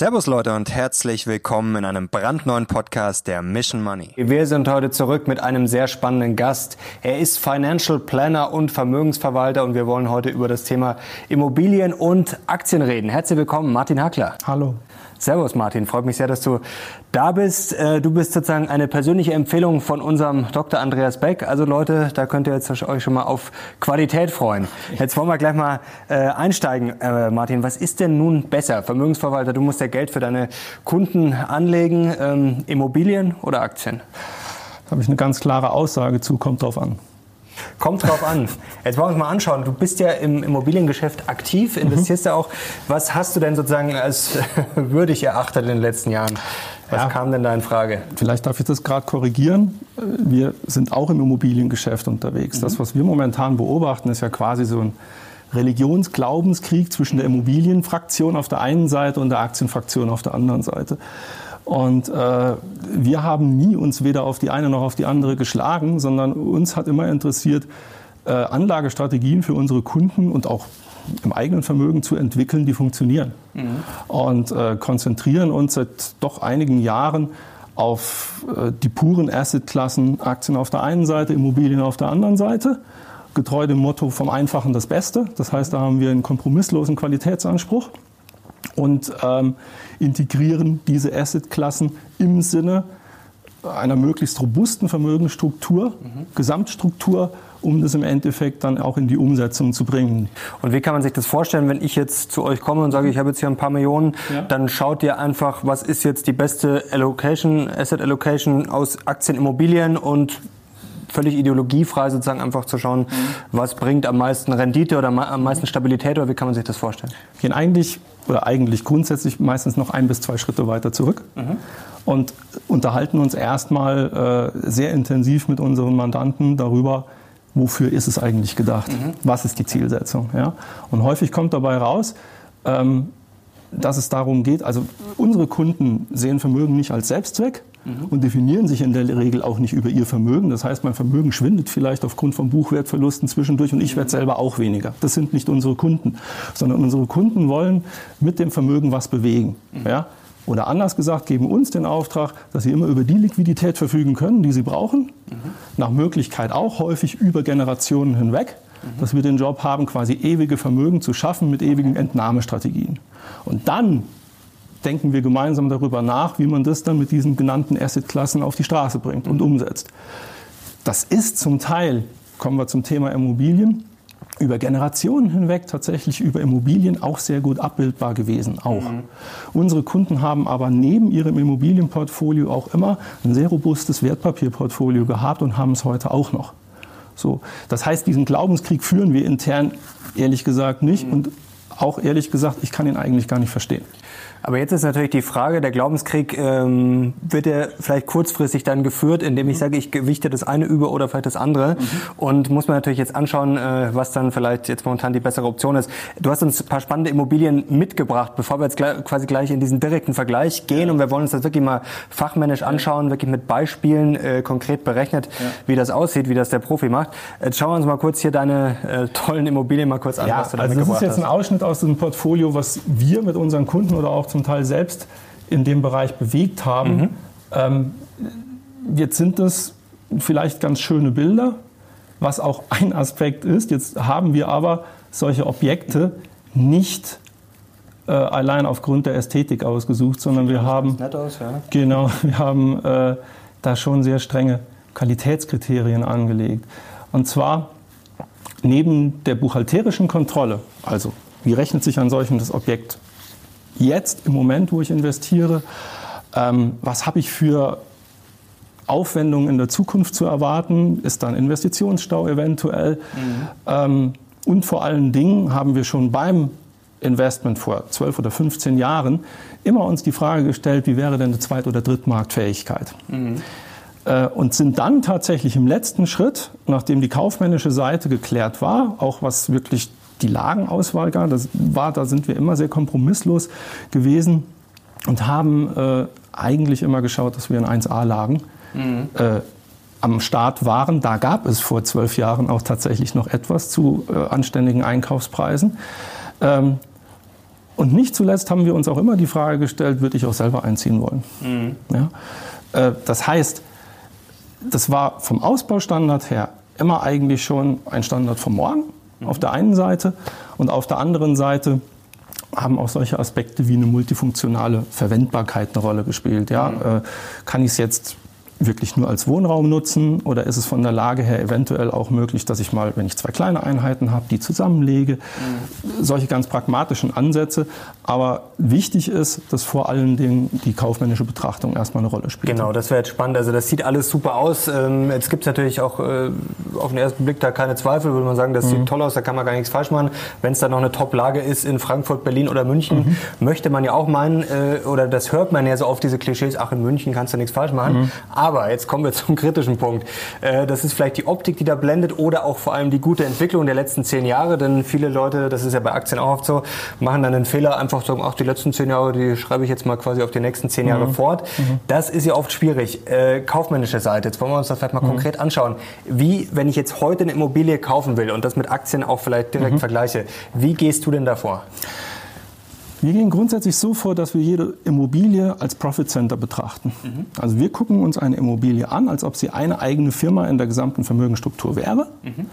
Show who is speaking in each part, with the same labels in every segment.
Speaker 1: Servus Leute und herzlich willkommen in einem brandneuen Podcast der Mission Money.
Speaker 2: Wir sind heute zurück mit einem sehr spannenden Gast. Er ist Financial Planner und Vermögensverwalter und wir wollen heute über das Thema Immobilien und Aktien reden. Herzlich willkommen, Martin Hackler.
Speaker 3: Hallo.
Speaker 2: Servus Martin, freut mich sehr, dass du da bist. Äh, du bist sozusagen eine persönliche Empfehlung von unserem Dr. Andreas Beck. Also Leute, da könnt ihr jetzt euch schon mal auf Qualität freuen. Jetzt wollen wir gleich mal äh, einsteigen. Äh, Martin, was ist denn nun besser? Vermögensverwalter, du musst ja Geld für deine Kunden anlegen. Ähm, Immobilien oder Aktien?
Speaker 3: Da habe ich eine ganz klare Aussage zu, kommt drauf an.
Speaker 2: Kommt drauf an. Jetzt wollen wir uns mal anschauen. Du bist ja im Immobiliengeschäft aktiv, investierst mhm. ja auch. Was hast du denn sozusagen als würdig erachtet in den letzten Jahren? Was ja, kam denn da in Frage?
Speaker 3: Vielleicht darf ich das gerade korrigieren. Wir sind auch im Immobiliengeschäft unterwegs. Mhm. Das, was wir momentan beobachten, ist ja quasi so ein Religionsglaubenskrieg zwischen der Immobilienfraktion auf der einen Seite und der Aktienfraktion auf der anderen Seite. Und äh, wir haben nie uns weder auf die eine noch auf die andere geschlagen, sondern uns hat immer interessiert, äh, Anlagestrategien für unsere Kunden und auch im eigenen Vermögen zu entwickeln, die funktionieren. Mhm. Und äh, konzentrieren uns seit doch einigen Jahren auf äh, die puren Assetklassen, Aktien auf der einen Seite, Immobilien auf der anderen Seite, getreu dem Motto vom Einfachen das Beste. Das heißt, da haben wir einen kompromisslosen Qualitätsanspruch und ähm, integrieren diese Assetklassen im Sinne einer möglichst robusten Vermögensstruktur, mhm. Gesamtstruktur, um das im Endeffekt dann auch in die Umsetzung zu bringen.
Speaker 2: Und wie kann man sich das vorstellen, wenn ich jetzt zu euch komme und sage, ich habe jetzt hier ein paar Millionen, ja. dann schaut ihr einfach, was ist jetzt die beste Allocation, Asset Allocation aus Aktien, Immobilien und völlig ideologiefrei sozusagen einfach zu schauen, mhm. was bringt am meisten Rendite oder am meisten Stabilität oder wie kann man sich das vorstellen?
Speaker 3: Wir gehen eigentlich oder eigentlich grundsätzlich meistens noch ein bis zwei Schritte weiter zurück mhm. und unterhalten uns erstmal äh, sehr intensiv mit unseren Mandanten darüber, wofür ist es eigentlich gedacht? Mhm. Was ist die Zielsetzung? Ja? Und häufig kommt dabei raus, ähm, dass es darum geht, also unsere Kunden sehen Vermögen nicht als Selbstzweck, mhm. und definieren sich in der Regel auch nicht über ihr Vermögen. Das heißt, mein Vermögen schwindet vielleicht aufgrund von Buchwertverlusten zwischendurch und ich werde selber auch weniger. Das sind nicht unsere Kunden, sondern unsere Kunden wollen mit dem Vermögen was bewegen. Mhm. Ja? Oder anders gesagt, geben uns den Auftrag, dass sie immer über die Liquidität verfügen können, die sie brauchen. Mhm. Nach Möglichkeit auch häufig über Generationen hinweg, mhm. dass wir den Job haben, quasi ewige Vermögen zu schaffen mit ewigen Entnahmestrategien. Und dann denken wir gemeinsam darüber nach, wie man das dann mit diesen genannten Assetklassen auf die Straße bringt und umsetzt. Das ist zum Teil, kommen wir zum Thema Immobilien, über Generationen hinweg tatsächlich über Immobilien auch sehr gut abbildbar gewesen. Auch. Mhm. Unsere Kunden haben aber neben ihrem Immobilienportfolio auch immer ein sehr robustes Wertpapierportfolio gehabt und haben es heute auch noch. So, das heißt, diesen Glaubenskrieg führen wir intern ehrlich gesagt nicht mhm. und auch ehrlich gesagt, ich kann ihn eigentlich gar nicht verstehen.
Speaker 2: Aber jetzt ist natürlich die Frage, der Glaubenskrieg, ähm, wird er vielleicht kurzfristig dann geführt, indem ich mhm. sage, ich gewichte das eine über oder vielleicht das andere. Mhm. Und muss man natürlich jetzt anschauen, äh, was dann vielleicht jetzt momentan die bessere Option ist. Du hast uns ein paar spannende Immobilien mitgebracht, bevor wir jetzt gleich, quasi gleich in diesen direkten Vergleich gehen. Ja. Und wir wollen uns das wirklich mal fachmännisch anschauen, wirklich mit Beispielen äh, konkret berechnet, ja. wie das aussieht, wie das der Profi macht. Jetzt schauen wir uns mal kurz hier deine äh, tollen Immobilien mal kurz an,
Speaker 3: ja, was du da also mitgebracht hast. Das ist jetzt ein Ausschnitt aus dem Portfolio, was wir mit unseren Kunden oder auch zum Teil selbst in dem Bereich bewegt haben. Mhm. Ähm, jetzt sind das vielleicht ganz schöne Bilder, was auch ein Aspekt ist. Jetzt haben wir aber solche Objekte nicht äh, allein aufgrund der Ästhetik ausgesucht, sondern wir haben, aus, ja. genau, wir haben äh, da schon sehr strenge Qualitätskriterien angelegt. Und zwar neben der buchhalterischen Kontrolle, also wie rechnet sich ein solches Objekt jetzt im Moment, wo ich investiere, ähm, was habe ich für Aufwendungen in der Zukunft zu erwarten? Ist da ein Investitionsstau eventuell? Mhm. Ähm, und vor allen Dingen haben wir schon beim Investment vor 12 oder 15 Jahren immer uns die Frage gestellt, wie wäre denn eine Zweit- oder Drittmarktfähigkeit? Mhm. Äh, und sind dann tatsächlich im letzten Schritt, nachdem die kaufmännische Seite geklärt war, auch was wirklich die Lagenauswahl gar. Das war, da sind wir immer sehr kompromisslos gewesen und haben äh, eigentlich immer geschaut, dass wir in 1A-Lagen mhm. äh, am Start waren. Da gab es vor zwölf Jahren auch tatsächlich noch etwas zu äh, anständigen Einkaufspreisen. Ähm, Und nicht zuletzt haben wir uns auch immer die Frage gestellt, würde ich auch selber einziehen wollen? Mhm. Ja? Äh, das heißt, das war vom Ausbaustandard her immer eigentlich schon ein Standard vom Morgen mhm. auf der einen Seite und auf der anderen Seite haben auch solche Aspekte wie eine multifunktionale Verwendbarkeit eine Rolle gespielt. Ja? Mhm. Äh, kann ich es jetzt wirklich nur als Wohnraum nutzen oder ist es von der Lage her eventuell auch möglich, dass ich mal, wenn ich zwei kleine Einheiten habe, die zusammenlege? Mhm. Solche ganz pragmatischen Ansätze. Aber wichtig ist, dass vor allen Dingen die kaufmännische Betrachtung erstmal eine Rolle spielt.
Speaker 2: Genau, das wäre jetzt spannend. Also das sieht alles super aus. Ähm, jetzt gibt es natürlich auch äh, auf den ersten Blick da keine Zweifel, würde man sagen, das mhm. sieht toll aus, da kann man gar nichts falsch machen. Wenn es da noch eine Top-Lage ist in Frankfurt, Berlin oder München, mhm. möchte man ja auch meinen, äh, oder das hört man ja so oft, diese Klischees, ach in München kannst du nichts falsch machen. Mhm. Aber jetzt kommen wir zum kritischen Punkt. Äh, das ist vielleicht die Optik, die da blendet oder auch vor allem die gute Entwicklung der letzten zehn Jahre. Denn viele Leute, das ist ja bei Aktien auch oft so, machen dann den Fehler, einfach sagen, ach, die letzten zehn Jahre, die schreibe ich jetzt mal quasi auf die nächsten zehn Jahre mhm. fort. Mhm. Das ist ja oft schwierig. Äh, kaufmännische Seite, jetzt wollen wir uns das vielleicht mal mhm. konkret anschauen. Wie, wenn ich jetzt heute eine Immobilie kaufen will und das mit Aktien auch vielleicht direkt mhm. vergleiche, wie gehst du denn davor?
Speaker 3: Wir gehen grundsätzlich so vor, dass wir jede Immobilie als Profit Center betrachten. Mhm. Also wir gucken uns eine Immobilie an, als ob sie eine eigene Firma in der gesamten Vermögensstruktur wäre. Mhm.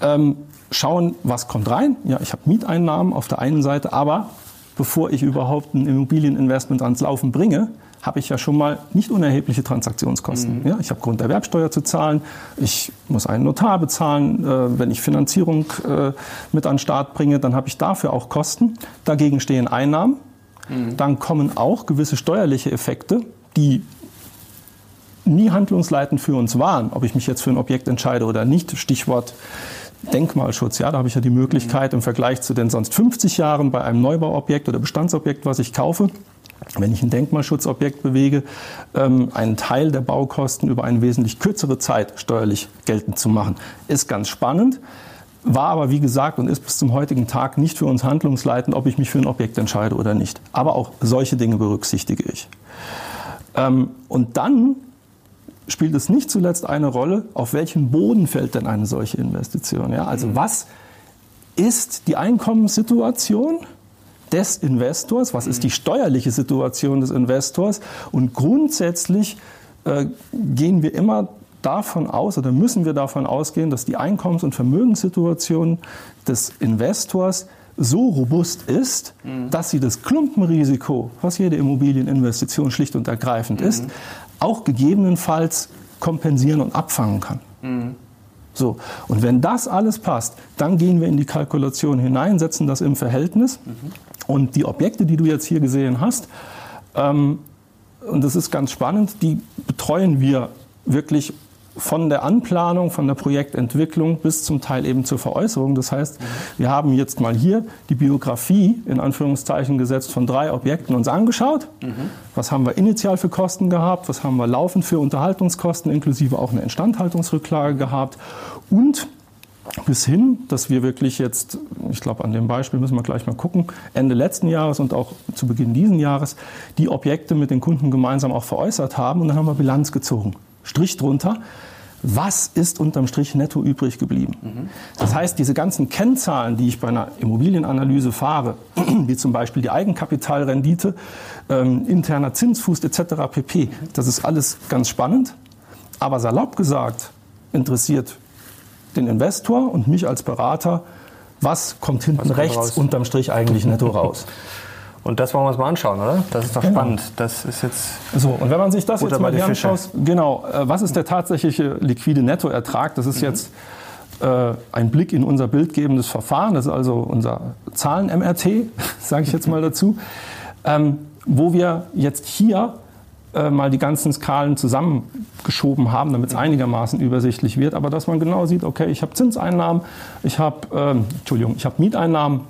Speaker 3: Ähm, schauen, was kommt rein. Ja, ich habe Mieteinnahmen auf der einen Seite, aber bevor ich überhaupt ein Immobilieninvestment ans Laufen bringe, habe ich ja schon mal nicht unerhebliche Transaktionskosten. Mhm. Ja, ich habe Grunderwerbsteuer zu zahlen, ich muss einen Notar bezahlen, äh, wenn ich Finanzierung äh, mit an den Start bringe, dann habe ich dafür auch Kosten. Dagegen stehen Einnahmen. Mhm. Dann kommen auch gewisse steuerliche Effekte, die nie handlungsleitend für uns waren, ob ich mich jetzt für ein Objekt entscheide oder nicht. Stichwort Denkmalschutz. Ja, da habe ich ja die Möglichkeit im Vergleich zu den sonst 50 Jahren bei einem Neubauobjekt oder Bestandsobjekt, was ich kaufe, wenn ich ein Denkmalschutzobjekt bewege, ähm, einen Teil der Baukosten über eine wesentlich kürzere Zeit steuerlich geltend zu machen. Ist ganz spannend, war aber wie gesagt und ist bis zum heutigen Tag nicht für uns handlungsleitend, ob ich mich für ein Objekt entscheide oder nicht. Aber auch solche Dinge berücksichtige ich. Ähm, und dann spielt es nicht zuletzt eine Rolle, auf welchen Boden fällt denn eine solche Investition. Ja? Also mhm. was ist die Einkommenssituation? Des Investors, was ist die steuerliche Situation des Investors und grundsätzlich äh, gehen wir immer davon aus oder müssen wir davon ausgehen, dass die Einkommens- und Vermögenssituation des Investors so robust ist, mhm. dass sie das Klumpenrisiko, was jede Immobilieninvestition schlicht und ergreifend mhm. ist, auch gegebenenfalls kompensieren und abfangen kann. Mhm. So, und wenn das alles passt, dann gehen wir in die Kalkulation hinein, setzen das im Verhältnis. Mhm. Und die Objekte, die du jetzt hier gesehen hast, ähm, und das ist ganz spannend, die betreuen wir wirklich von der Anplanung, von der Projektentwicklung bis zum Teil eben zur Veräußerung. Das heißt, wir haben jetzt mal hier die Biografie in Anführungszeichen gesetzt von drei Objekten uns angeschaut. Mhm. Was haben wir initial für Kosten gehabt? Was haben wir laufend für Unterhaltungskosten inklusive auch eine Instandhaltungsrücklage gehabt? Und bis hin, dass wir wirklich jetzt, ich glaube, an dem Beispiel müssen wir gleich mal gucken, Ende letzten Jahres und auch zu Beginn diesen Jahres die Objekte mit den Kunden gemeinsam auch veräußert haben und dann haben wir Bilanz gezogen. Strich drunter. Was ist unterm Strich netto übrig geblieben? Mhm. Das heißt, diese ganzen Kennzahlen, die ich bei einer Immobilienanalyse fahre, wie zum Beispiel die Eigenkapitalrendite, ähm, interner Zinsfuß etc. pp., das ist alles ganz spannend. Aber salopp gesagt, interessiert den Investor und mich als Berater, was kommt hinten was rechts raus? unterm Strich eigentlich netto raus.
Speaker 2: Und das wollen wir uns mal anschauen, oder? Das ist doch genau. spannend. Das ist jetzt.
Speaker 3: So, und wenn man sich das jetzt mal hier anschaut, genau, äh, was ist der tatsächliche liquide Nettoertrag? Das ist mhm. jetzt äh, ein Blick in unser bildgebendes Verfahren. Das ist also unser Zahlen-MRT, sage ich jetzt mal dazu, ähm, wo wir jetzt hier äh, mal die ganzen Skalen zusammengeschoben haben, damit es mhm. einigermaßen übersichtlich wird. Aber dass man genau sieht, okay, ich habe Zinseinnahmen, ich habe, ähm, Entschuldigung, ich habe Mieteinnahmen,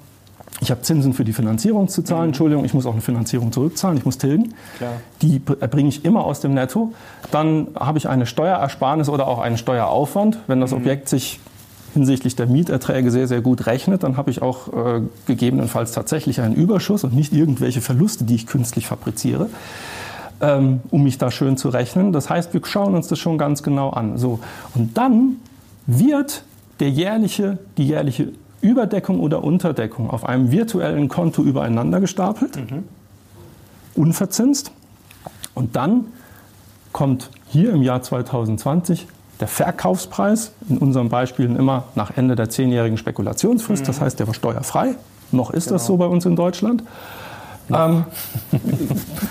Speaker 3: ich habe Zinsen für die Finanzierung zu zahlen, mhm. Entschuldigung, ich muss auch eine Finanzierung zurückzahlen, ich muss tilgen. Klar. Die erbringe ich immer aus dem Netto. Dann habe ich eine Steuerersparnis oder auch einen Steueraufwand. Wenn das mhm. Objekt sich hinsichtlich der Mieterträge sehr, sehr gut rechnet, dann habe ich auch äh, gegebenenfalls tatsächlich einen Überschuss und nicht irgendwelche Verluste, die ich künstlich fabriziere ähm, um mich da schön zu rechnen. Das heißt, wir schauen uns das schon ganz genau an. So. Und dann wird der jährliche, die jährliche Überdeckung oder Unterdeckung auf einem virtuellen Konto übereinander gestapelt, mhm. unverzinst. Und dann kommt hier im Jahr 2020 der Verkaufspreis, in unseren Beispielen immer nach Ende der zehnjährigen Spekulationsfrist, mhm. das heißt, der war steuerfrei. Noch ist genau. das so bei uns in Deutschland. Ähm,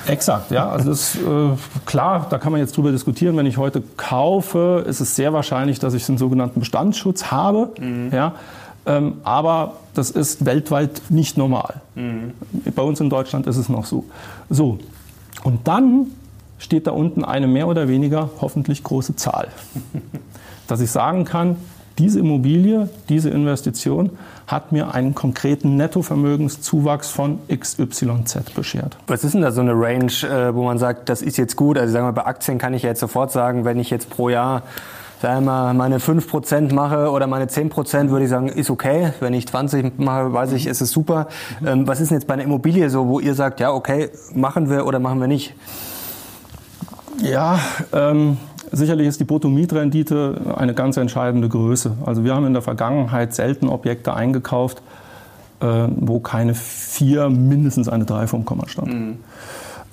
Speaker 3: exakt, ja. Also das ist äh, klar, da kann man jetzt drüber diskutieren. Wenn ich heute kaufe, ist es sehr wahrscheinlich, dass ich einen sogenannten Bestandsschutz habe. Mhm. Ja. Ähm, aber das ist weltweit nicht normal. Mhm. Bei uns in Deutschland ist es noch so. So. Und dann steht da unten eine mehr oder weniger hoffentlich große Zahl. Dass ich sagen kann, diese Immobilie, diese Investition hat mir einen konkreten Nettovermögenszuwachs von XYZ beschert.
Speaker 2: Was ist denn da so eine Range, äh, wo man sagt, das ist jetzt gut? Also sagen wir, bei Aktien kann ich ja jetzt sofort sagen, wenn ich jetzt pro Jahr sagen wir mal, meine 5% mache oder meine 10%, würde ich sagen, ist okay. Wenn ich 20 mache, weiß ich, ist es super. Ähm, was ist denn jetzt bei einer Immobilie so, wo ihr sagt, ja, okay, machen wir oder machen wir nicht?
Speaker 3: Ja, ähm, sicherlich ist die Bruttomietrendite eine ganz entscheidende Größe. Also wir haben in der Vergangenheit selten Objekte eingekauft, äh, wo keine vier, mindestens eine drei vom Komma stand. Mhm.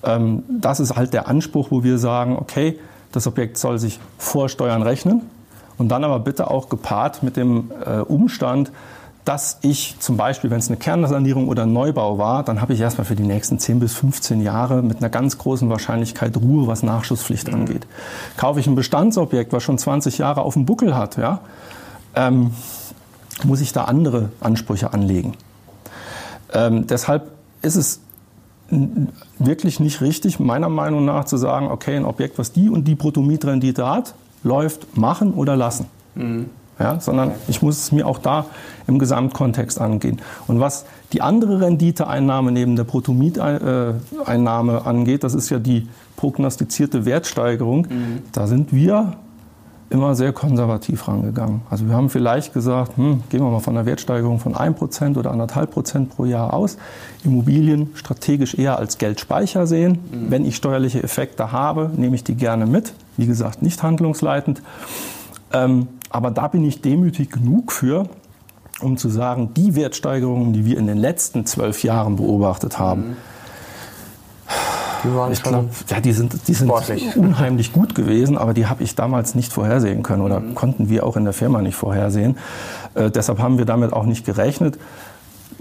Speaker 3: Ähm, das ist halt der Anspruch, wo wir sagen, okay, das Objekt soll sich vor Steuern rechnen und dann aber bitte auch gepaart mit dem äh, Umstand, dass ich zum Beispiel, wenn es eine Kernsanierung oder ein Neubau war, dann habe ich erstmal für die nächsten 10 bis 15 Jahre mit einer ganz großen Wahrscheinlichkeit Ruhe, was Nachschusspflicht mhm. angeht. Kaufe ich ein Bestandsobjekt, was schon 20 Jahre auf dem Buckel hat, ja, ähm, muss ich da andere Ansprüche anlegen. Ähm, deshalb ist es wirklich nicht richtig, meiner Meinung nach, zu sagen, okay, ein Objekt, was die und die Bruttomietrendite hat, läuft, machen oder lassen. Mhm ja, sondern ich muss es mir auch da im Gesamtkontext angehen. Und was die andere Renditeeinnahme neben der Bruttomieteinnahme angeht, das ist ja die prognostizierte Wertsteigerung, mhm. da sind wir immer sehr konservativ rangegangen. Also wir haben vielleicht gesagt, hm, gehen wir mal von einer Wertsteigerung von 1% oder 1,5% pro Jahr aus. Immobilien strategisch eher als Geldspeicher sehen. Mhm. Wenn ich steuerliche Effekte habe, nehme ich die gerne mit. Wie gesagt, nicht handlungsleitend. Ähm, aber da bin ich demütig genug für, um zu sagen, die Wertsteigerungen, die wir in den letzten zwölf Jahren beobachtet haben, mhm. Die waren ich glaube, ja, die sind, die sind unheimlich gut gewesen, aber die habe ich damals nicht vorhersehen können oder mhm. konnten wir auch in der Firma nicht vorhersehen. Äh, deshalb haben wir damit auch nicht gerechnet.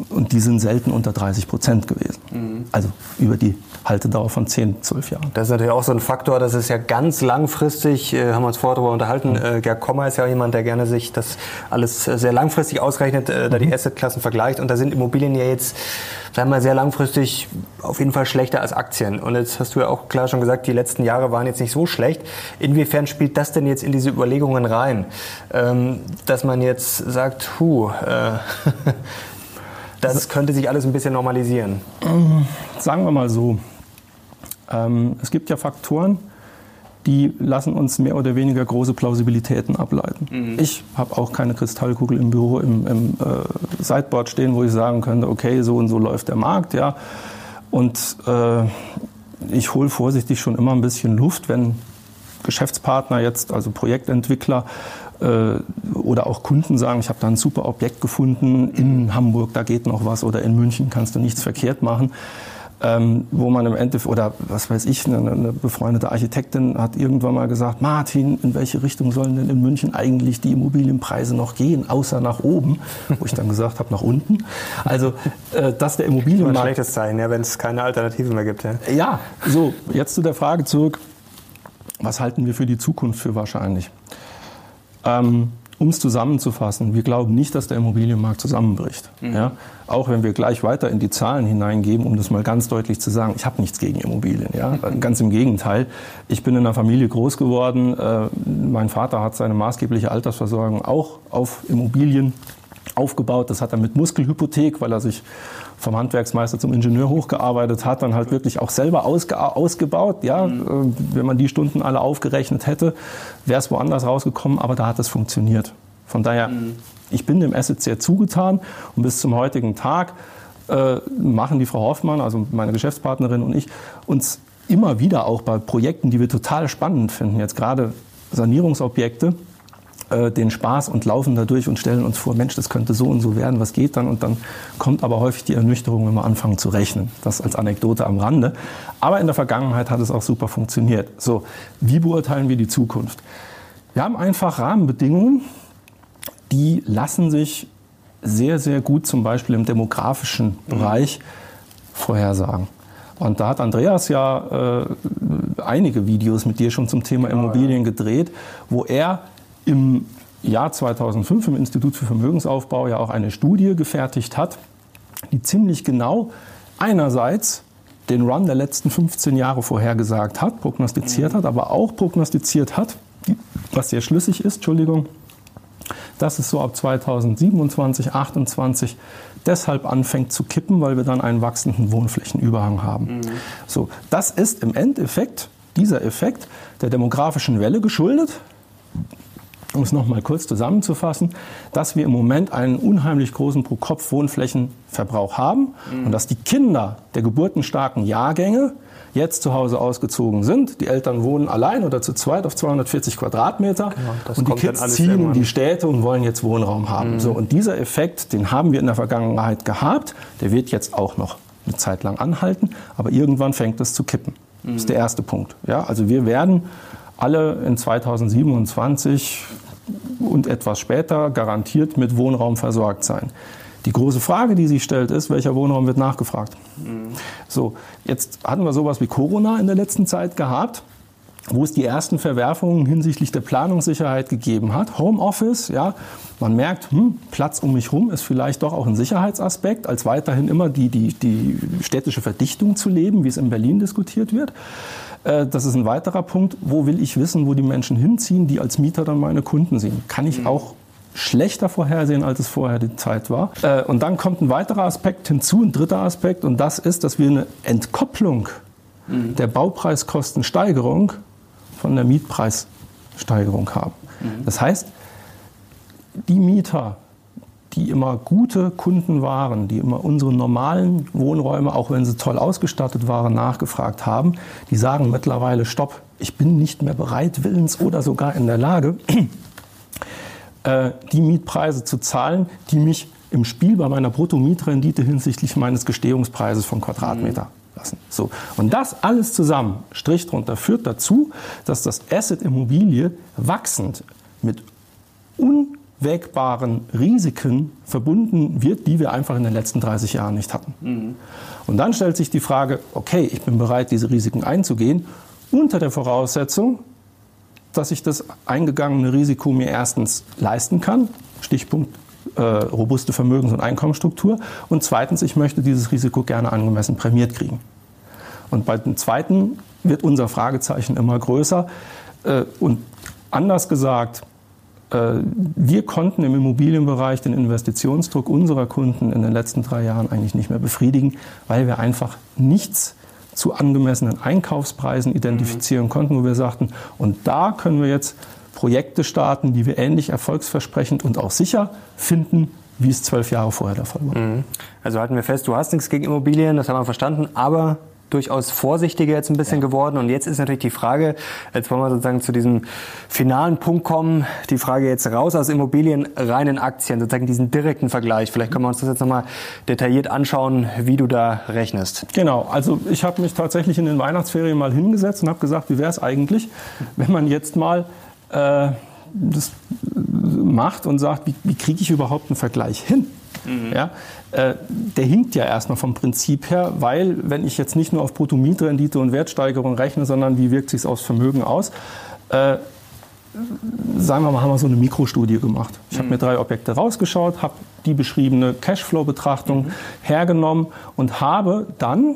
Speaker 3: Und die sind selten unter 30 Prozent gewesen. Mhm. Also über die Haltedauer von 10, 12 Jahren.
Speaker 2: Das ist natürlich auch so ein Faktor, das ist ja ganz langfristig, äh, haben wir uns vorher darüber unterhalten. Mhm. Äh, Gerd Kommer ist ja jemand, der gerne sich das alles sehr langfristig ausrechnet, äh, da die mhm. Assetklassen vergleicht. Und da sind Immobilien ja jetzt, sagen wir mal, sehr langfristig auf jeden Fall schlechter als Aktien. Und jetzt hast du ja auch klar schon gesagt, die letzten Jahre waren jetzt nicht so schlecht. Inwiefern spielt das denn jetzt in diese Überlegungen rein? Ähm, dass man jetzt sagt, hu, äh, das könnte sich alles ein bisschen normalisieren.
Speaker 3: Sagen wir mal so. Ähm, es gibt ja Faktoren, die lassen uns mehr oder weniger große Plausibilitäten ableiten. Mhm. Ich habe auch keine Kristallkugel im Büro im, im äh, Sideboard stehen, wo ich sagen könnte, okay, so und so läuft der Markt, ja. Und äh, ich hole vorsichtig schon immer ein bisschen Luft, wenn Geschäftspartner jetzt, also Projektentwickler, oder auch Kunden sagen, ich habe da ein super Objekt gefunden in Hamburg, da geht noch was oder in München kannst du nichts verkehrt machen. Ähm, wo man im Endeffekt, oder was weiß ich, eine, eine, befreundete Architektin hat irgendwann mal gesagt, Martin, in welche Richtung sollen denn in München eigentlich die Immobilienpreise noch gehen, außer nach oben? Wo ich dann gesagt habe, nach unten. Also, äh, dass der Immobilienmarkt...
Speaker 2: Ein schlechtes Zeichen, ja, wenn es keine Alternative mehr gibt.
Speaker 3: Ja. ja, so, jetzt zu der Frage zurück, was halten wir für die Zukunft für wahrscheinlich? Ähm, um es zusammenzufassen, wir glauben nicht, dass der Immobilienmarkt zusammenbricht. Mhm. Ja? Auch wenn wir gleich weiter in die Zahlen hineingeben, um das mal ganz deutlich zu sagen, ich habe nichts gegen Immobilien. Ja? Ganz im Gegenteil. Ich bin in einer Familie groß geworden. Äh, mein Vater hat seine maßgebliche Altersversorgung auch auf Immobilien aufgebaut. Das hat er mit Muskelhypothek, weil er sich vom Handwerksmeister zum Ingenieur hochgearbeitet hat, dann halt wirklich auch selber ausge ausgebaut. Ja, mhm. Äh, wenn man die Stunden alle aufgerechnet hätte, wäre es woanders rausgekommen, aber da hat es funktioniert. Von daher, mhm. ich bin dem Asset sehr zugetan und bis zum heutigen Tag äh, machen die Frau Hoffmann, also meine Geschäftspartnerin und ich, uns immer wieder auch bei Projekten, die wir total spannend finden, jetzt gerade Sanierungsobjekte, äh, den Spaß und laufen da durch und stellen uns vor, Mensch, das könnte so und so werden, was geht dann? Und dann kommt aber häufig die Ernüchterung, wenn wir anfangen zu rechnen. Das als Anekdote am Rande. Aber in der Vergangenheit hat es auch super funktioniert. So, wie beurteilen wir die Zukunft? Wir haben einfach Rahmenbedingungen, die lassen sich sehr, sehr gut zum Beispiel im demografischen Bereich vorhersagen. Und da hat Andreas ja äh, einige Videos mit dir schon zum Thema Immobilien gedreht, wo er im Jahr 2005 im Institut für Vermögensaufbau ja auch eine Studie gefertigt hat, die ziemlich genau einerseits den Run der letzten 15 Jahre vorhergesagt hat, prognostiziert hat, aber auch prognostiziert hat, was sehr schlüssig ist, Entschuldigung, dass es so ab 2027, 2028 deshalb anfängt zu kippen, weil wir dann einen wachsenden Wohnflächenüberhang haben. Mhm. So, das ist im Endeffekt dieser Effekt der demografischen Welle geschuldet um es nochmal kurz zusammenzufassen, dass wir im Moment einen unheimlich großen Pro-Kopf-Wohnflächenverbrauch haben mhm. und dass die Kinder der geburtenstarken Jahrgänge jetzt zu Hause ausgezogen sind. Die Eltern wohnen allein oder zu zweit auf 240 Quadratmeter genau, und die Kids ziehen in die Städte und wollen jetzt Wohnraum haben. Mhm. So, und dieser Effekt, den haben wir in der Vergangenheit gehabt, der wird jetzt auch noch eine Zeit lang anhalten, aber irgendwann fängt es zu kippen. Mhm. Das ist der erste Punkt. Ja, also wir werden alle in 2027 und etwas später garantiert mit Wohnraum versorgt sein. Die große Frage, die sich stellt, ist, welcher Wohnraum wird nachgefragt? Mhm. So, jetzt hatten wir sowas wie Corona in der letzten Zeit gehabt wo es die ersten Verwerfungen hinsichtlich der Planungssicherheit gegeben hat. Homeoffice, ja, man merkt, hm, Platz um mich herum ist vielleicht doch auch ein Sicherheitsaspekt, als weiterhin immer die, die, die städtische Verdichtung zu leben, wie es in Berlin diskutiert wird. Äh, das ist ein weiterer Punkt. Wo will ich wissen, wo die Menschen hinziehen, die als Mieter dann meine Kunden sind? Kann ich mhm. auch schlechter vorhersehen, als es vorher die Zeit war. Äh, und dann kommt ein weiterer Aspekt hinzu, ein dritter Aspekt, und das ist, dass wir eine Entkopplung mhm. der Baupreiskostensteigerung von der Mietpreissteigerung haben. Mhm. Das heißt, die Mieter, die immer gute Kunden waren, die immer unsere normalen Wohnräume, auch wenn sie toll ausgestattet waren, nachgefragt haben, die sagen mittlerweile, stopp, ich bin nicht mehr bereit, willens oder sogar in der Lage, äh, die Mietpreise zu zahlen, die mich im Spiel bei meiner Bruttomietrendite hinsichtlich meines Gestehungspreises von Quadratmeter mhm. lassen. So. Und das alles zusammen, Strich drunter, führt dazu, dass das Asset Immobilie wachsend mit un abwägbaren Risiken verbunden wird, die wir einfach in den letzten 30 Jahren nicht hatten. Mhm. Und dann stellt sich die Frage, okay, ich bin bereit, diese Risiken einzugehen, unter der Voraussetzung, dass ich das eingegangene Risiko mir erstens leisten kann, Stichpunkt äh, robuste Vermögens- und Einkommensstruktur, und zweitens, ich möchte dieses Risiko gerne angemessen prämiert kriegen. Und bei dem zweiten wird unser Fragezeichen immer größer. Äh, und anders gesagt, wir konnten im Immobilienbereich den Investitionsdruck unserer Kunden in den letzten drei Jahren eigentlich nicht mehr befriedigen, weil wir einfach nichts zu angemessenen Einkaufspreisen identifizieren konnten, wo wir sagten, und da können wir jetzt Projekte starten, die wir ähnlich erfolgsversprechend und auch sicher finden, wie es zwölf Jahre vorher der Fall war. Mhm.
Speaker 2: Also halten wir fest, du hast nichts gegen Immobilien, das haben wir verstanden, aber durchaus vorsichtiger jetzt ein bisschen ja. geworden. Und jetzt ist natürlich die Frage, jetzt wollen wir sozusagen zu diesem finalen Punkt kommen, die Frage jetzt raus aus Immobilien, rein in Aktien, sozusagen diesen direkten Vergleich. Vielleicht können wir uns das jetzt nochmal detailliert anschauen, wie du da rechnest.
Speaker 3: Genau, also ich habe mich tatsächlich in den Weihnachtsferien mal hingesetzt und habe gesagt, wie wäre es eigentlich, wenn man jetzt mal äh, das macht und sagt, wie, wie kriege ich überhaupt einen Vergleich hin? Mhm. Ja, äh, der hinkt ja erstmal vom Prinzip her, weil wenn ich jetzt nicht nur auf Bruttomietrendite und Wertsteigerung rechne, sondern wie wirkt sich aufs Vermögen aus, äh, sagen wir mal, haben wir so eine Mikrostudie gemacht. Ich habe mhm. mir drei Objekte rausgeschaut, habe die beschriebene Cashflow-Betrachtung mhm. hergenommen und habe dann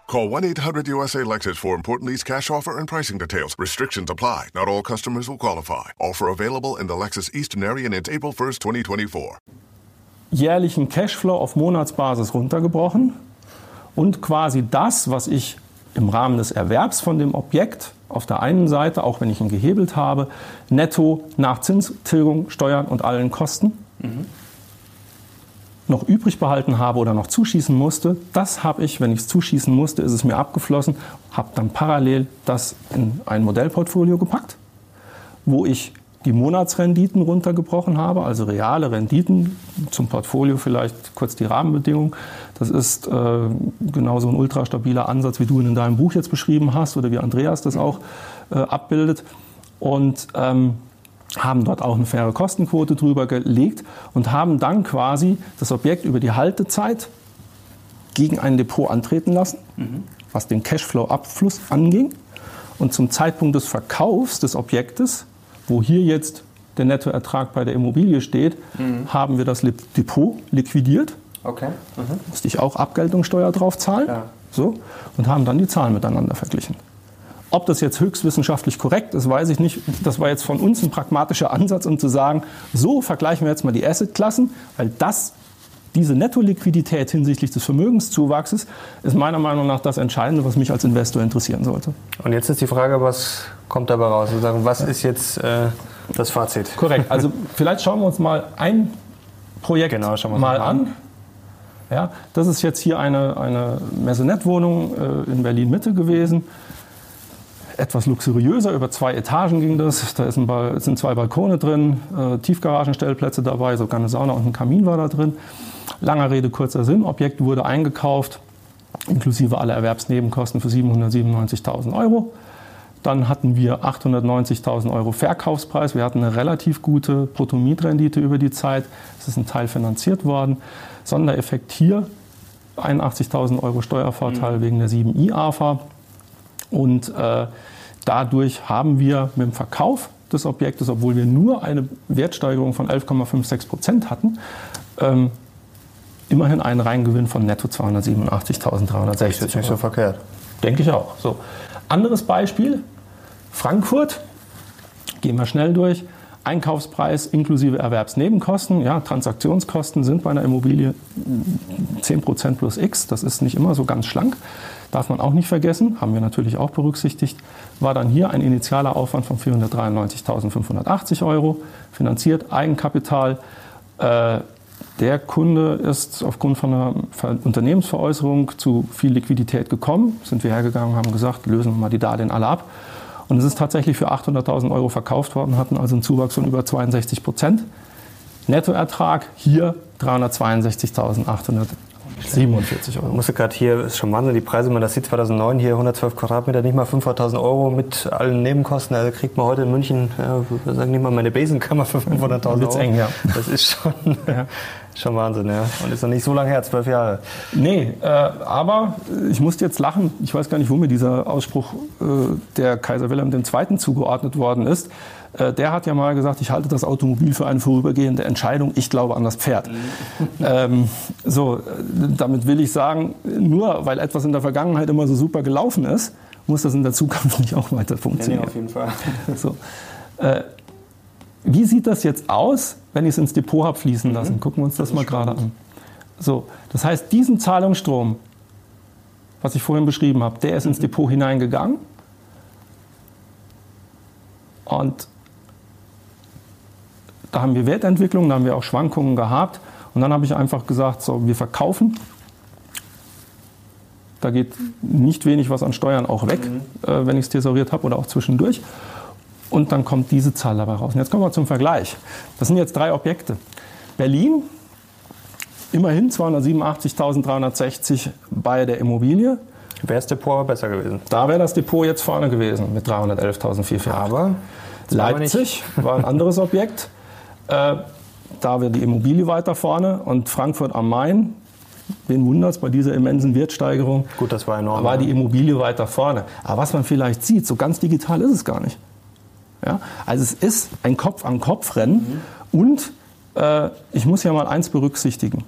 Speaker 4: Call 1 800 USA Lexus for important lease cash offer and pricing details. Restrictions apply. Not all customers will qualify. Offer available in the Lexus Eastern area and April 1st, 2024.
Speaker 3: Jährlichen Cashflow auf Monatsbasis runtergebrochen und quasi das, was ich im Rahmen des Erwerbs von dem Objekt auf der einen Seite, auch wenn ich ihn gehebelt habe, netto nach Zinstilgung, Steuern und allen Kosten mhm. Noch übrig behalten habe oder noch zuschießen musste, das habe ich, wenn ich es zuschießen musste, ist es mir abgeflossen, habe dann parallel das in ein Modellportfolio gepackt, wo ich die Monatsrenditen runtergebrochen habe, also reale Renditen zum Portfolio vielleicht kurz die Rahmenbedingungen. Das ist äh, genauso ein ultrastabiler Ansatz, wie du ihn in deinem Buch jetzt beschrieben hast oder wie Andreas das auch äh, abbildet. Und ähm, haben dort auch eine faire Kostenquote drüber gelegt und haben dann quasi das Objekt über die Haltezeit gegen ein Depot antreten lassen, mhm. was den Cashflow-Abfluss anging. Und zum Zeitpunkt des Verkaufs des Objektes wo hier jetzt der Nettoertrag bei der Immobilie steht, mhm. haben wir das Depot liquidiert.
Speaker 2: Okay.
Speaker 3: Mhm. Musste ich auch Abgeltungssteuer drauf zahlen. Ja. So, und haben dann die Zahlen miteinander verglichen. Ob das jetzt höchstwissenschaftlich korrekt ist, weiß ich nicht. Das war jetzt von uns ein pragmatischer Ansatz, um zu sagen, so vergleichen wir jetzt mal die Assetklassen, weil das, diese Nettoliquidität hinsichtlich des Vermögenszuwachses ist meiner Meinung nach das Entscheidende, was mich als Investor interessieren sollte.
Speaker 2: Und jetzt ist die Frage, was kommt dabei raus? Was ist jetzt äh, das Fazit?
Speaker 3: Korrekt. Also vielleicht schauen wir uns mal ein Projekt genau, mal an. an. Ja, das ist jetzt hier eine, eine Maisonette-Wohnung äh, in Berlin-Mitte gewesen. Etwas luxuriöser, über zwei Etagen ging das. Da ein sind zwei Balkone drin, äh, Tiefgaragenstellplätze dabei, sogar eine Sauna und ein Kamin war da drin. Langer Rede, kurzer Sinn. Objekt wurde eingekauft, inklusive aller Erwerbsnebenkosten für 797.000 Euro. Dann hatten wir 890.000 Euro Verkaufspreis. Wir hatten eine relativ gute Bruttomietrendite über die Zeit. Es ist ein Teil finanziert worden. Sondereffekt hier 81.000 Euro Steuervorteil mhm. wegen der 7i AFA. Und äh, dadurch haben wir mit dem Verkauf des Objektes, obwohl wir nur eine Wertsteigerung von 11,56 Prozent hatten, ähm, immerhin einen Reingewinn von netto 287.360. Das ist
Speaker 2: nicht so verkehrt.
Speaker 3: Denke ich auch. So. Anderes Beispiel, Frankfurt, gehen wir schnell durch. Einkaufspreis inklusive Erwerbsnebenkosten. Ja, Transaktionskosten sind bei einer Immobilie 10% plus X. Das ist nicht immer so ganz schlank. Darf man auch nicht vergessen, haben wir natürlich auch berücksichtigt. War dann hier ein initialer Aufwand von 493.580 Euro, finanziert Eigenkapital. Äh, der Kunde ist aufgrund von einer Unternehmensveräußerung zu viel Liquidität gekommen. Sind wir hergegangen, haben gesagt, lösen wir mal die Darlehen alle ab. Und es ist tatsächlich für 800.000 Euro verkauft worden, hatten also einen Zuwachs von über 62 Prozent. Nettoertrag hier 362.800 47 Euro. Ich
Speaker 2: musste gerade hier, ist schon Wahnsinn, die Preise, man das sieht, 2009 hier 112 Quadratmeter, nicht mal 500.000 Euro mit allen Nebenkosten. Also kriegt man heute in München, wir sagen nicht mal meine Besenkammer für 500.000 Euro.
Speaker 3: eng, ja.
Speaker 2: Das ist schon, ja. schon Wahnsinn, ja. Und ist noch nicht so lange her, zwölf Jahre.
Speaker 3: Nee, äh, aber ich musste jetzt lachen. Ich weiß gar nicht, wo mir dieser Ausspruch äh, der Kaiser Wilhelm II. zugeordnet worden ist. Äh, der hat ja mal gesagt, ich halte das Automobil für eine vorübergehende Entscheidung, ich glaube an das Pferd. Mhm. ähm, so, äh, damit will ich sagen, nur weil etwas in der Vergangenheit immer so super gelaufen ist, muss das in der Zukunft nicht auch weiter funktionieren.
Speaker 2: Ja, auf jeden Fall.
Speaker 3: so. Wie sieht das jetzt aus, wenn ich es ins Depot habe fließen lassen? Mhm. Gucken wir uns das, das mal gerade an. So, das heißt, diesen Zahlungsstrom, was ich vorhin beschrieben habe, der ist ins mhm. Depot hineingegangen. Und da haben wir Wertentwicklung, da haben wir auch Schwankungen gehabt. Und dann habe ich einfach gesagt, so, wir verkaufen. Da geht nicht wenig was an Steuern auch weg, mhm. äh, wenn ich es tesoriert habe oder auch zwischendurch. Und dann kommt diese Zahl dabei raus. Und jetzt kommen wir zum Vergleich. Das sind jetzt drei Objekte. Berlin, immerhin 287.360 bei der Immobilie.
Speaker 2: Wäre das Depot aber besser gewesen.
Speaker 3: Da wäre das Depot jetzt vorne gewesen mit 311.400.
Speaker 2: Aber
Speaker 3: Leipzig war ein anderes Objekt. Äh, da wäre die Immobilie weiter vorne und Frankfurt am Main, wen wundert es bei dieser immensen Wertsteigerung?
Speaker 2: Gut, das war enorm.
Speaker 3: War die Immobilie weiter vorne. Aber was man vielleicht sieht, so ganz digital ist es gar nicht. Ja? Also es ist ein Kopf-an-Kopf-Rennen mhm. und äh, ich muss ja mal eins berücksichtigen.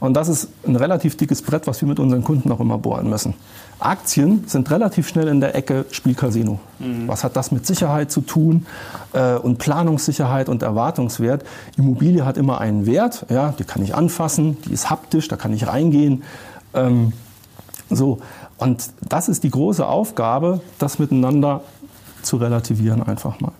Speaker 3: Und das ist ein relativ dickes Brett, was wir mit unseren Kunden auch immer bohren müssen. Aktien sind relativ schnell in der Ecke Spielcasino. Mhm. Was hat das mit Sicherheit zu tun äh, und Planungssicherheit und Erwartungswert? Immobilie hat immer einen Wert, ja, die kann ich anfassen, die ist haptisch, da kann ich reingehen. Ähm, So, und das ist die große Aufgabe, das miteinander zu relativieren einfach mal.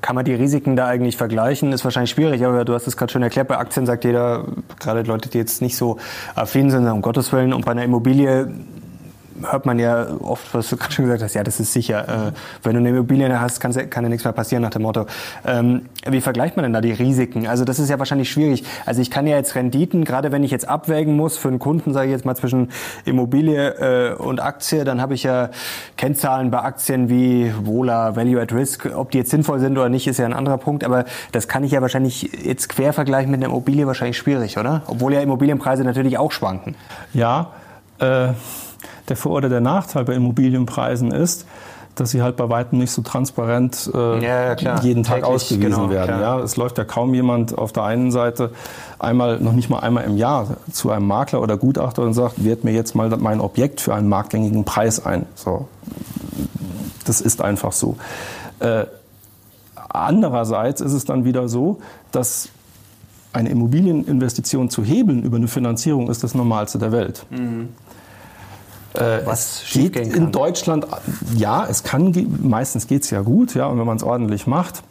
Speaker 2: Kann man die Risiken da eigentlich vergleichen? Ist wahrscheinlich schwierig, aber du hast es gerade schon erklärt. Bei Aktien sagt jeder, gerade Leute, die jetzt nicht so affin sind, um Gottes Willen, und bei einer Immobilie hört man ja oft, was du gerade schon gesagt hast, ja, das ist sicher. Äh, wenn du eine Immobilie hast, kann, kann ja nichts mehr passieren nach dem Motto. Ähm, wie vergleicht man denn da die Risiken? Also das ist ja wahrscheinlich schwierig. Also ich kann ja jetzt Renditen, gerade wenn ich jetzt abwägen muss für einen Kunden, sage ich jetzt mal zwischen Immobilie äh, und Aktie, dann habe ich ja Kennzahlen bei Aktien wie Vola, Value at Risk. Ob die jetzt sinnvoll sind oder nicht, ist ja ein anderer Punkt. Aber das kann ich ja wahrscheinlich jetzt quer vergleichen mit einer Immobilie wahrscheinlich schwierig, oder? Obwohl ja Immobilienpreise natürlich auch schwanken.
Speaker 3: Ja, äh der Vor- oder der Nachteil bei Immobilienpreisen ist, dass sie halt bei weitem nicht so transparent äh, ja, ja, jeden Tag Täglich, ausgewiesen genau, werden. Ja, es läuft ja kaum jemand auf der einen Seite einmal, noch nicht mal einmal im Jahr zu einem Makler oder Gutachter und sagt, wert mir jetzt mal mein Objekt für einen marktgängigen Preis ein. So, das ist einfach so. Äh, andererseits ist es dann wieder so, dass eine Immobilieninvestition zu hebeln über eine Finanzierung ist das Normalste der Welt. Mhm. Äh, Was geht in Deutschland, ja, es kann, meistens geht es ja gut, ja, und wenn man es ordentlich macht,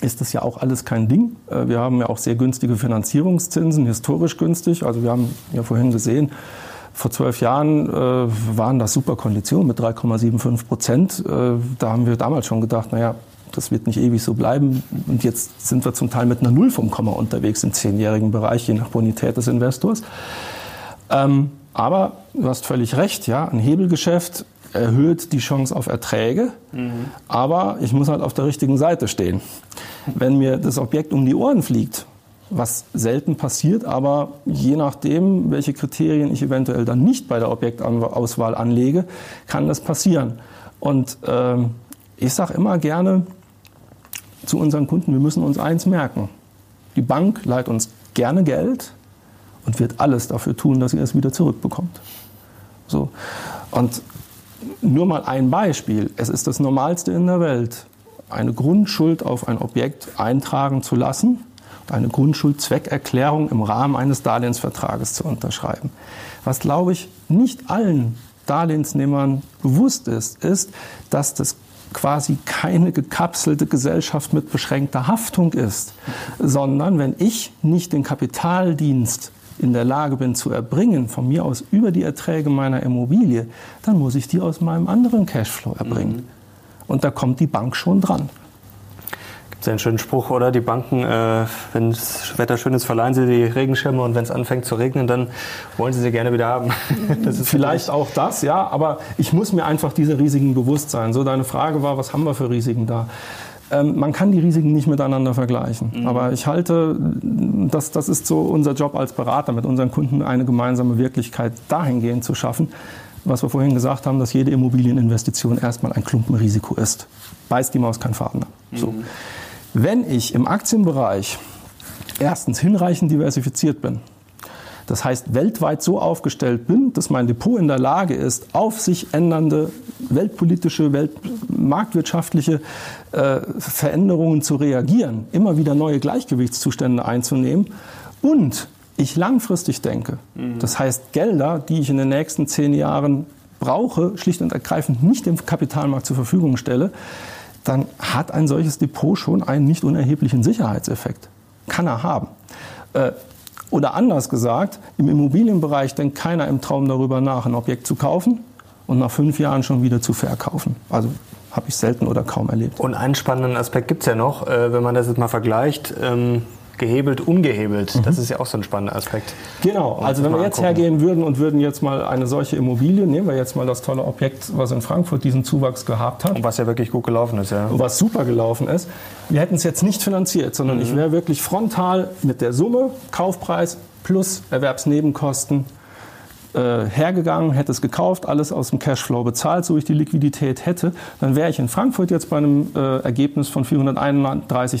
Speaker 3: ist das ja auch alles kein Ding. Äh, wir haben ja auch sehr günstige Finanzierungszinsen, historisch günstig. Also wir haben ja vorhin gesehen, vor zwölf Jahren äh, waren das super Konditionen mit 3,75 Prozent. Äh, da haben wir damals schon gedacht, naja, das wird nicht ewig so bleiben. Und jetzt sind wir zum Teil mit einer Null vom Komma unterwegs im zehnjährigen Bereich, je nach Bonität des Investors. Ähm, aber du hast völlig recht, ja, ein Hebelgeschäft erhöht die Chance auf Erträge, mhm. aber ich muss halt auf der richtigen Seite stehen. Wenn mir das Objekt um die Ohren fliegt, was selten passiert, aber je nachdem, welche Kriterien ich eventuell dann nicht bei der Objektauswahl anlege, kann das passieren. Und äh, ich sage immer gerne zu unseren Kunden, wir müssen uns eins merken. Die Bank leiht uns gerne Geld, und wird alles dafür tun, dass ihr es wieder zurückbekommt. So. Und nur mal ein Beispiel. Es ist das Normalste in der Welt, eine Grundschuld auf ein Objekt eintragen zu lassen eine Grundschuldzweckerklärung im Rahmen eines Darlehensvertrages zu unterschreiben. Was, glaube ich, nicht allen Darlehensnehmern bewusst ist, ist, dass das quasi keine gekapselte Gesellschaft mit beschränkter Haftung ist, sondern wenn ich nicht den Kapitaldienst in der Lage bin zu erbringen, von mir aus über die Erträge meiner Immobilie, dann muss ich die aus meinem anderen Cashflow erbringen. Mhm. Und da kommt die Bank schon dran.
Speaker 2: Gibt es einen schönen Spruch, oder? Die Banken, äh, wenn das Wetter schön ist, verleihen sie die Regenschirme und wenn es anfängt zu regnen, dann wollen sie sie gerne wieder haben.
Speaker 3: das ist vielleicht auch das, ja, aber ich muss mir einfach diese Risiken bewusst sein. So, deine Frage war, was haben wir für Risiken da? Ähm, man kann die Risiken nicht miteinander vergleichen. Mhm. Aber ich halte, das, das ist so unser Job als Berater, mit unseren Kunden eine gemeinsame Wirklichkeit dahingehend zu schaffen, was wir vorhin gesagt haben, dass jede Immobilieninvestition erstmal ein Klumpenrisiko ist. Beißt die Maus kein Faden. Mhm. So. Wenn ich im Aktienbereich erstens hinreichend diversifiziert bin, das heißt weltweit so aufgestellt bin, dass mein Depot in der Lage ist, auf sich ändernde weltpolitische, weltmarktwirtschaftliche äh, Veränderungen zu reagieren, immer wieder neue Gleichgewichtszustände einzunehmen und ich langfristig denke, mhm. das heißt Gelder, die ich in den nächsten zehn Jahren brauche, schlicht und ergreifend nicht dem Kapitalmarkt zur Verfügung stelle, dann hat ein solches Depot schon einen nicht unerheblichen Sicherheitseffekt. Kann er haben. Äh, oder anders gesagt, im Immobilienbereich denkt keiner im Traum darüber nach, ein Objekt zu kaufen und nach fünf Jahren schon wieder zu verkaufen. Also habe ich selten oder kaum erlebt.
Speaker 2: Und einen spannenden Aspekt gibt es ja noch, äh, wenn man das jetzt mal vergleicht. Gehebelt, ungehebelt. Mhm. Das ist ja auch so ein spannender Aspekt.
Speaker 3: Genau, also wenn wir jetzt angucken. hergehen würden und würden jetzt mal eine solche Immobilie, nehmen wir jetzt mal das tolle Objekt, was in Frankfurt diesen Zuwachs gehabt hat.
Speaker 2: Und was ja wirklich gut gelaufen ist, ja.
Speaker 3: Und was super gelaufen ist. Wir hätten es jetzt nicht finanziert, sondern mhm. ich wäre wirklich frontal mit der Summe, Kaufpreis plus Erwerbsnebenkosten äh, hergegangen, hätte es gekauft, alles aus dem Cashflow bezahlt, so ich die Liquidität hätte, dann wäre ich in Frankfurt jetzt bei einem äh, Ergebnis von 431.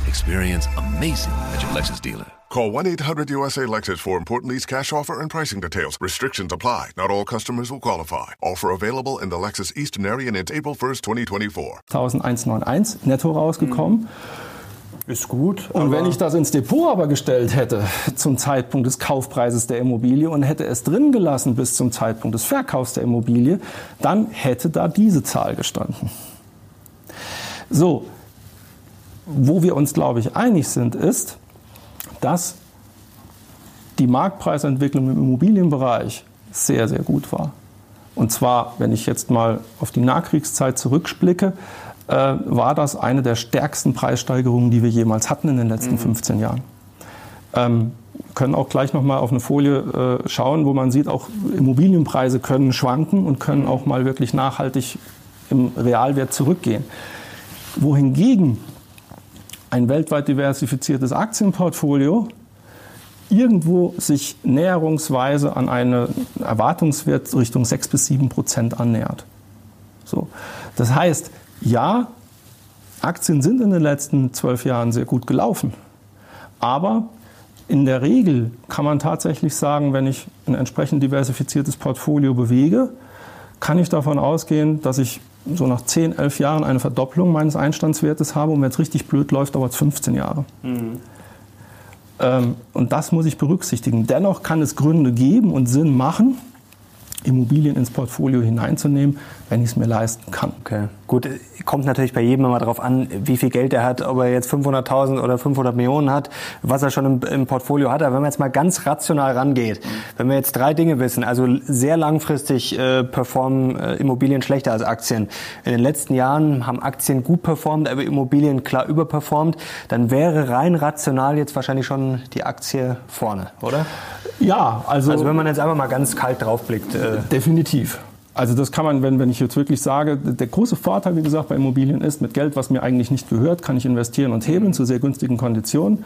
Speaker 5: Experience amazing at your Lexus dealer.
Speaker 4: Call 1 800 USA Lexus for important lease cash offer and pricing details. Restrictions apply. Not all customers will qualify. Offer available in the Lexus Eastern area it's April 1st, 2024.
Speaker 3: 1191 netto rausgekommen.
Speaker 2: Ist gut.
Speaker 3: Und wenn ich das ins Depot aber gestellt hätte zum Zeitpunkt des Kaufpreises der Immobilie und hätte es drin gelassen bis zum Zeitpunkt des Verkaufs der Immobilie, dann hätte da diese Zahl gestanden. So, wo wir uns, glaube ich, einig sind, ist, dass die Marktpreisentwicklung im Immobilienbereich sehr, sehr gut war. Und zwar, wenn ich jetzt mal auf die Nachkriegszeit zurückblicke, äh, war das eine der stärksten Preissteigerungen, die wir jemals hatten in den letzten 15 Jahren. Ähm, können auch gleich noch mal auf eine Folie äh, schauen, wo man sieht, auch Immobilienpreise können schwanken und können auch mal wirklich nachhaltig im Realwert zurückgehen. Wohingegen ein weltweit diversifiziertes Aktienportfolio irgendwo sich näherungsweise an eine Erwartungswert Richtung 6 bis 7 Prozent annähert. So. Das heißt, ja, Aktien sind in den letzten zwölf Jahren sehr gut gelaufen. Aber in der Regel kann man tatsächlich sagen, wenn ich ein entsprechend diversifiziertes Portfolio bewege, kann ich davon ausgehen, dass ich so nach 10, 11 Jahren eine Verdopplung meines Einstandswertes habe und wenn es richtig blöd läuft, dauert es 15 Jahre. Mhm. Ähm, und das muss ich berücksichtigen. Dennoch kann es Gründe geben und Sinn machen, Immobilien ins Portfolio hineinzunehmen, wenn ich es mir leisten kann.
Speaker 2: Okay, gut, kommt natürlich bei jedem immer darauf an, wie viel Geld er hat, ob er jetzt 500.000 oder 500 Millionen hat, was er schon im, im, Portfolio hat. Aber wenn man jetzt mal ganz rational rangeht, wenn wir jetzt drei Dinge wissen, also sehr langfristig äh, performen äh, Immobilien schlechter als Aktien. In den letzten Jahren haben Aktien gut performt, aber Immobilien klar überperformt, dann wäre rein rational jetzt wahrscheinlich schon die Aktie vorne, oder?
Speaker 3: Ja, also.
Speaker 2: Also wenn man jetzt einfach mal ganz kalt draufblickt. Äh
Speaker 3: definitiv. Also das kann man, wenn, wenn ich jetzt wirklich sage, der große Vorteil, wie gesagt, bei Immobilien ist, mit Geld, was mir eigentlich nicht gehört, kann ich investieren und hebeln zu sehr günstigen Konditionen.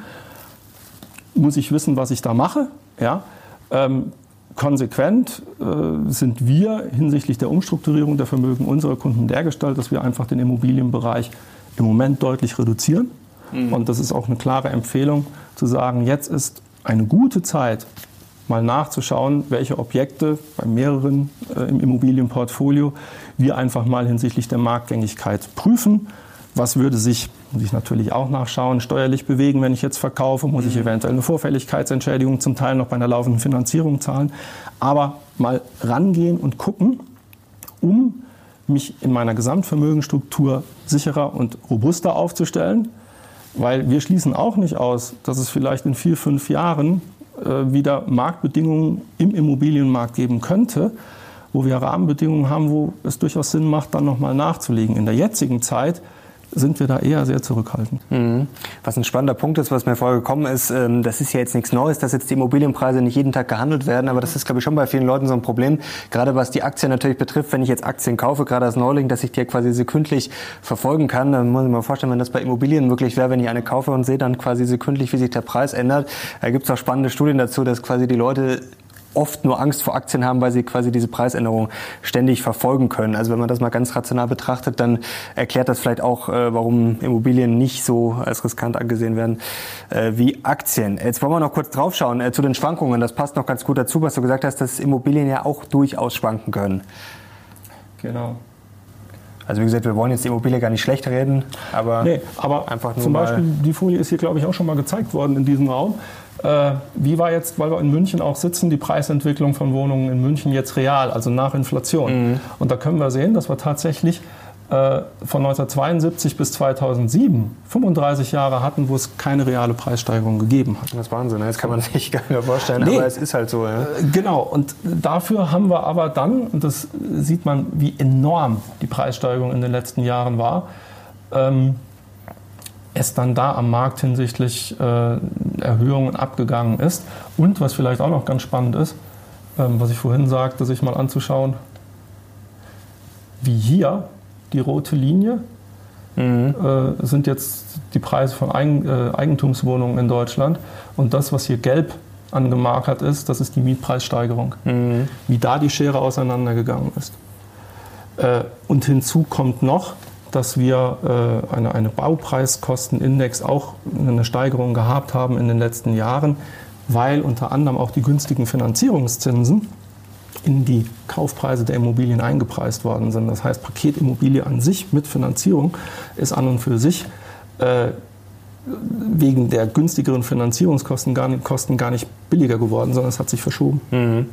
Speaker 3: Muss ich wissen, was ich da mache. Ja? Ähm, konsequent äh, sind wir hinsichtlich der Umstrukturierung der Vermögen unserer Kunden dergestalt, dass wir einfach den Immobilienbereich im Moment deutlich reduzieren. Mhm. Und das ist auch eine klare Empfehlung, zu sagen, jetzt ist eine gute Zeit, mal nachzuschauen, welche Objekte bei mehreren äh, im Immobilienportfolio wir einfach mal hinsichtlich der Marktgängigkeit prüfen. Was würde sich, muss ich natürlich auch nachschauen, steuerlich bewegen, wenn ich jetzt verkaufe? Muss ich mhm. eventuell eine Vorfälligkeitsentschädigung zum Teil noch bei einer laufenden Finanzierung zahlen? Aber mal rangehen und gucken, um mich in meiner Gesamtvermögensstruktur sicherer und robuster aufzustellen. Weil wir schließen auch nicht aus, dass es vielleicht in vier, fünf Jahren wieder Marktbedingungen im Immobilienmarkt geben könnte, wo wir Rahmenbedingungen haben, wo es durchaus Sinn macht, dann nochmal nachzulegen. In der jetzigen Zeit sind wir da eher sehr zurückhaltend.
Speaker 2: Mhm. Was ein spannender Punkt ist, was mir vorher gekommen ist, ähm, das ist ja jetzt nichts Neues, dass jetzt die Immobilienpreise nicht jeden Tag gehandelt werden, aber das ist, glaube ich, schon bei vielen Leuten so ein Problem, gerade was die Aktien natürlich betrifft, wenn ich jetzt Aktien kaufe, gerade als Neuling, dass ich die quasi sekündlich verfolgen kann, dann muss ich mir vorstellen, wenn das bei Immobilien möglich wäre, wenn ich eine kaufe und sehe dann quasi sekündlich, wie sich der Preis ändert. Da gibt es auch spannende Studien dazu, dass quasi die Leute oft nur Angst vor Aktien haben, weil sie quasi diese Preisänderung ständig verfolgen können. Also wenn man das mal ganz rational betrachtet, dann erklärt das vielleicht auch, äh, warum Immobilien nicht so als riskant angesehen werden äh, wie Aktien. Jetzt wollen wir noch kurz draufschauen äh, zu den Schwankungen. Das passt noch ganz gut dazu, was du gesagt hast, dass Immobilien ja auch durchaus schwanken können.
Speaker 3: Genau.
Speaker 2: Also wie gesagt, wir wollen jetzt die Immobilie gar nicht schlecht reden, aber,
Speaker 3: nee, aber einfach nur zum Beispiel, die Folie ist hier, glaube ich, auch schon mal gezeigt worden in diesem Raum. Äh, wie war jetzt, weil wir in München auch sitzen, die Preisentwicklung von Wohnungen in München jetzt real, also nach Inflation? Mhm. Und da können wir sehen, dass wir tatsächlich äh, von 1972 bis 2007 35 Jahre hatten, wo es keine reale Preissteigerung gegeben hat.
Speaker 2: Das ist Wahnsinn, ne? das kann man sich gar nicht vorstellen, nee, aber es ist halt so. Ja. Äh,
Speaker 3: genau, und dafür haben wir aber dann, und das sieht man, wie enorm die Preissteigerung in den letzten Jahren war, ähm, es dann da am Markt hinsichtlich äh, Erhöhungen abgegangen ist. Und was vielleicht auch noch ganz spannend ist, ähm, was ich vorhin sagte, sich mal anzuschauen, wie hier die rote Linie mhm. äh, sind jetzt die Preise von Eigen, äh, Eigentumswohnungen in Deutschland. Und das, was hier gelb angemarkert ist, das ist die Mietpreissteigerung. Mhm. Wie da die Schere auseinandergegangen ist. Äh, und hinzu kommt noch, dass wir äh, eine, eine Baupreiskostenindex auch eine Steigerung gehabt haben in den letzten Jahren, weil unter anderem auch die günstigen Finanzierungszinsen in die Kaufpreise der Immobilien eingepreist worden sind. Das heißt, Paketimmobilie an sich mit Finanzierung ist an und für sich äh, wegen der günstigeren Finanzierungskosten gar nicht, Kosten gar nicht billiger geworden, sondern es hat sich verschoben. Mhm.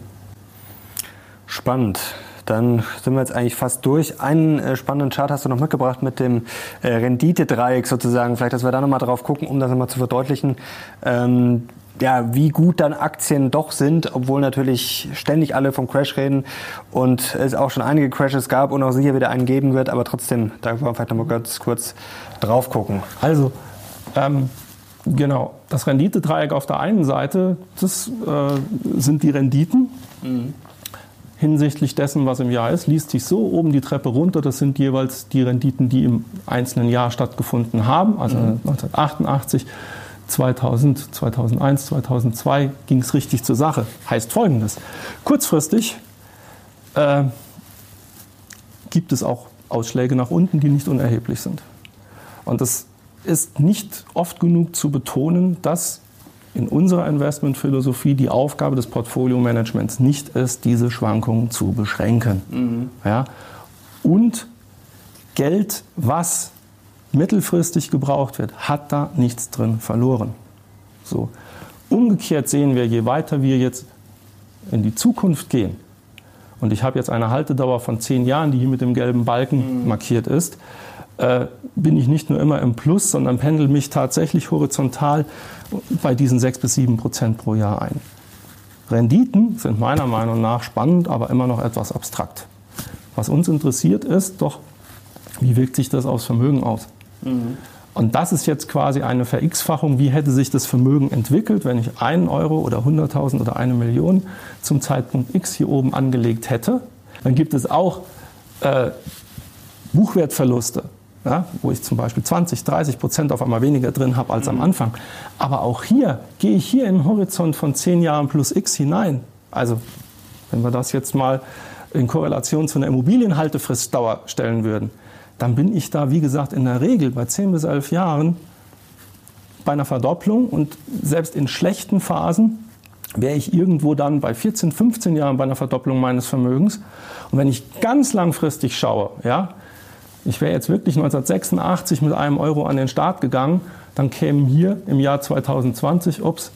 Speaker 2: Spannend. Dann sind wir jetzt eigentlich fast durch. Einen äh, spannenden Chart hast du noch mitgebracht mit dem äh, Renditedreieck sozusagen. Vielleicht, dass wir da nochmal drauf gucken, um das nochmal zu verdeutlichen. Ähm, ja, wie gut dann Aktien doch sind, obwohl natürlich ständig alle vom Crash reden und es auch schon einige Crashes gab und auch sicher wieder einen geben wird, aber trotzdem, da wollen wir vielleicht nochmal ganz kurz drauf gucken.
Speaker 3: Also, ähm, genau, das Renditedreieck auf der einen Seite, das äh, sind die Renditen. Mhm hinsichtlich dessen, was im Jahr ist, liest sich so oben die Treppe runter. Das sind jeweils die Renditen, die im einzelnen Jahr stattgefunden haben. Also mhm. 1988, 2000, 2001, 2002 ging es richtig zur Sache. Heißt folgendes. Kurzfristig äh, gibt es auch Ausschläge nach unten, die nicht unerheblich sind. Und das ist nicht oft genug zu betonen, dass in unserer Investmentphilosophie die Aufgabe des Portfolio-Managements nicht ist, diese Schwankungen zu beschränken. Mhm. Ja? Und Geld, was mittelfristig gebraucht wird, hat da nichts drin verloren. So. Umgekehrt sehen wir, je weiter wir jetzt in die Zukunft gehen, und ich habe jetzt eine Haltedauer von zehn Jahren, die hier mit dem gelben Balken mhm. markiert ist, äh, bin ich nicht nur immer im Plus, sondern pendel mich tatsächlich horizontal bei diesen 6 bis 7 Prozent pro Jahr ein. Renditen sind meiner Meinung nach spannend, aber immer noch etwas abstrakt. Was uns interessiert ist doch, wie wirkt sich das aufs Vermögen aus? Mhm. Und das ist jetzt quasi eine Ver-X-Fachung. Wie hätte sich das Vermögen entwickelt, wenn ich einen Euro oder 100.000 oder eine Million zum Zeitpunkt X hier oben angelegt hätte? Dann gibt es auch äh, Buchwertverluste ja, wo ich zum Beispiel 20, 30 Prozent auf einmal weniger drin habe als mhm. am Anfang. Aber auch hier gehe ich hier in den Horizont von 10 Jahren plus X hinein. Also wenn wir das jetzt mal in Korrelation zu einer Immobilienhaltefristdauer stellen würden, dann bin ich da, wie gesagt, in der Regel bei 10 bis 11 Jahren bei einer Verdopplung und selbst in schlechten Phasen wäre ich irgendwo dann bei 14, 15 Jahren bei einer Verdopplung meines Vermögens. Und wenn ich ganz langfristig schaue, ja, ich wäre jetzt wirklich 1986 mit einem Euro an den Start gegangen, dann kämen hier im Jahr 2020, ups,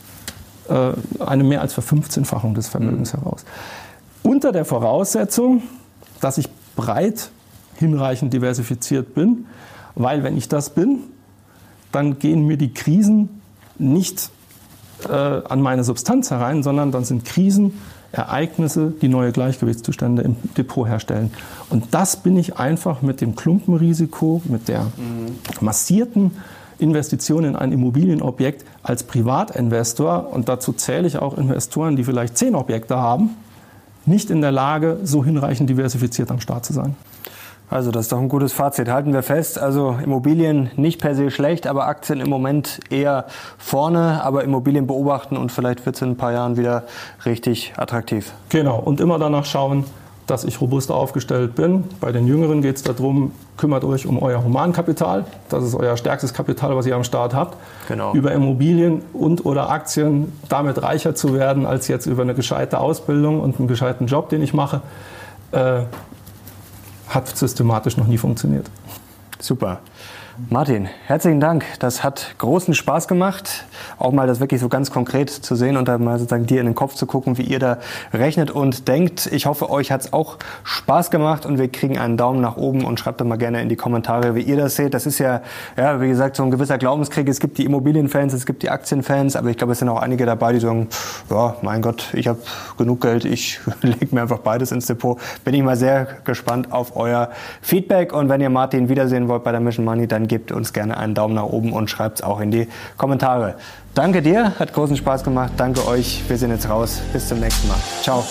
Speaker 3: äh, eine mehr als Verfünfzehnfachung des Vermögens mhm. heraus. Unter der Voraussetzung, dass ich breit hinreichend diversifiziert bin, weil wenn ich das bin, dann gehen mir die Krisen nicht äh, an meine Substanz herein, sondern dann sind Krisen Ereignisse, die neue Gleichgewichtszustände im Depot herstellen. Und das bin ich einfach mit dem Klumpenrisiko, mit der massierten Investition in ein Immobilienobjekt als Privatinvestor, und dazu zähle ich auch Investoren, die vielleicht zehn Objekte haben, nicht in der Lage, so hinreichend diversifiziert am Start zu sein.
Speaker 2: Also das ist doch ein gutes Fazit. Halten wir fest, also Immobilien nicht per se schlecht, aber Aktien im Moment eher vorne, aber Immobilien beobachten und vielleicht wird es in ein paar Jahren wieder richtig attraktiv.
Speaker 3: Genau, und immer danach schauen, dass ich robust aufgestellt bin. Bei den Jüngeren geht es darum, kümmert euch um euer Humankapital. Das ist euer stärkstes Kapital, was ihr am Start habt. Genau. Über Immobilien und oder Aktien damit reicher zu werden, als jetzt über eine gescheite Ausbildung und einen gescheiten Job, den ich mache. Äh, hat systematisch noch nie funktioniert.
Speaker 2: Super. Martin, herzlichen Dank. Das hat großen Spaß gemacht, auch mal das wirklich so ganz konkret zu sehen und dann mal sozusagen dir in den Kopf zu gucken, wie ihr da rechnet und denkt. Ich hoffe, euch hat es auch Spaß gemacht und wir kriegen einen Daumen nach oben und schreibt doch mal gerne in die Kommentare, wie ihr das seht. Das ist ja, ja, wie gesagt, so ein gewisser Glaubenskrieg. Es gibt die Immobilienfans, es gibt die Aktienfans, aber ich glaube, es sind auch einige dabei, die sagen, ja, mein Gott, ich habe genug Geld, ich lege mir einfach beides ins Depot. Bin ich mal sehr gespannt auf euer Feedback und wenn ihr Martin wiedersehen wollt bei der Mission Money, gebt uns gerne einen Daumen nach oben und schreibt es auch in die Kommentare. Danke dir, hat großen Spaß gemacht. Danke euch. Wir sind jetzt raus. Bis zum nächsten Mal. Ciao.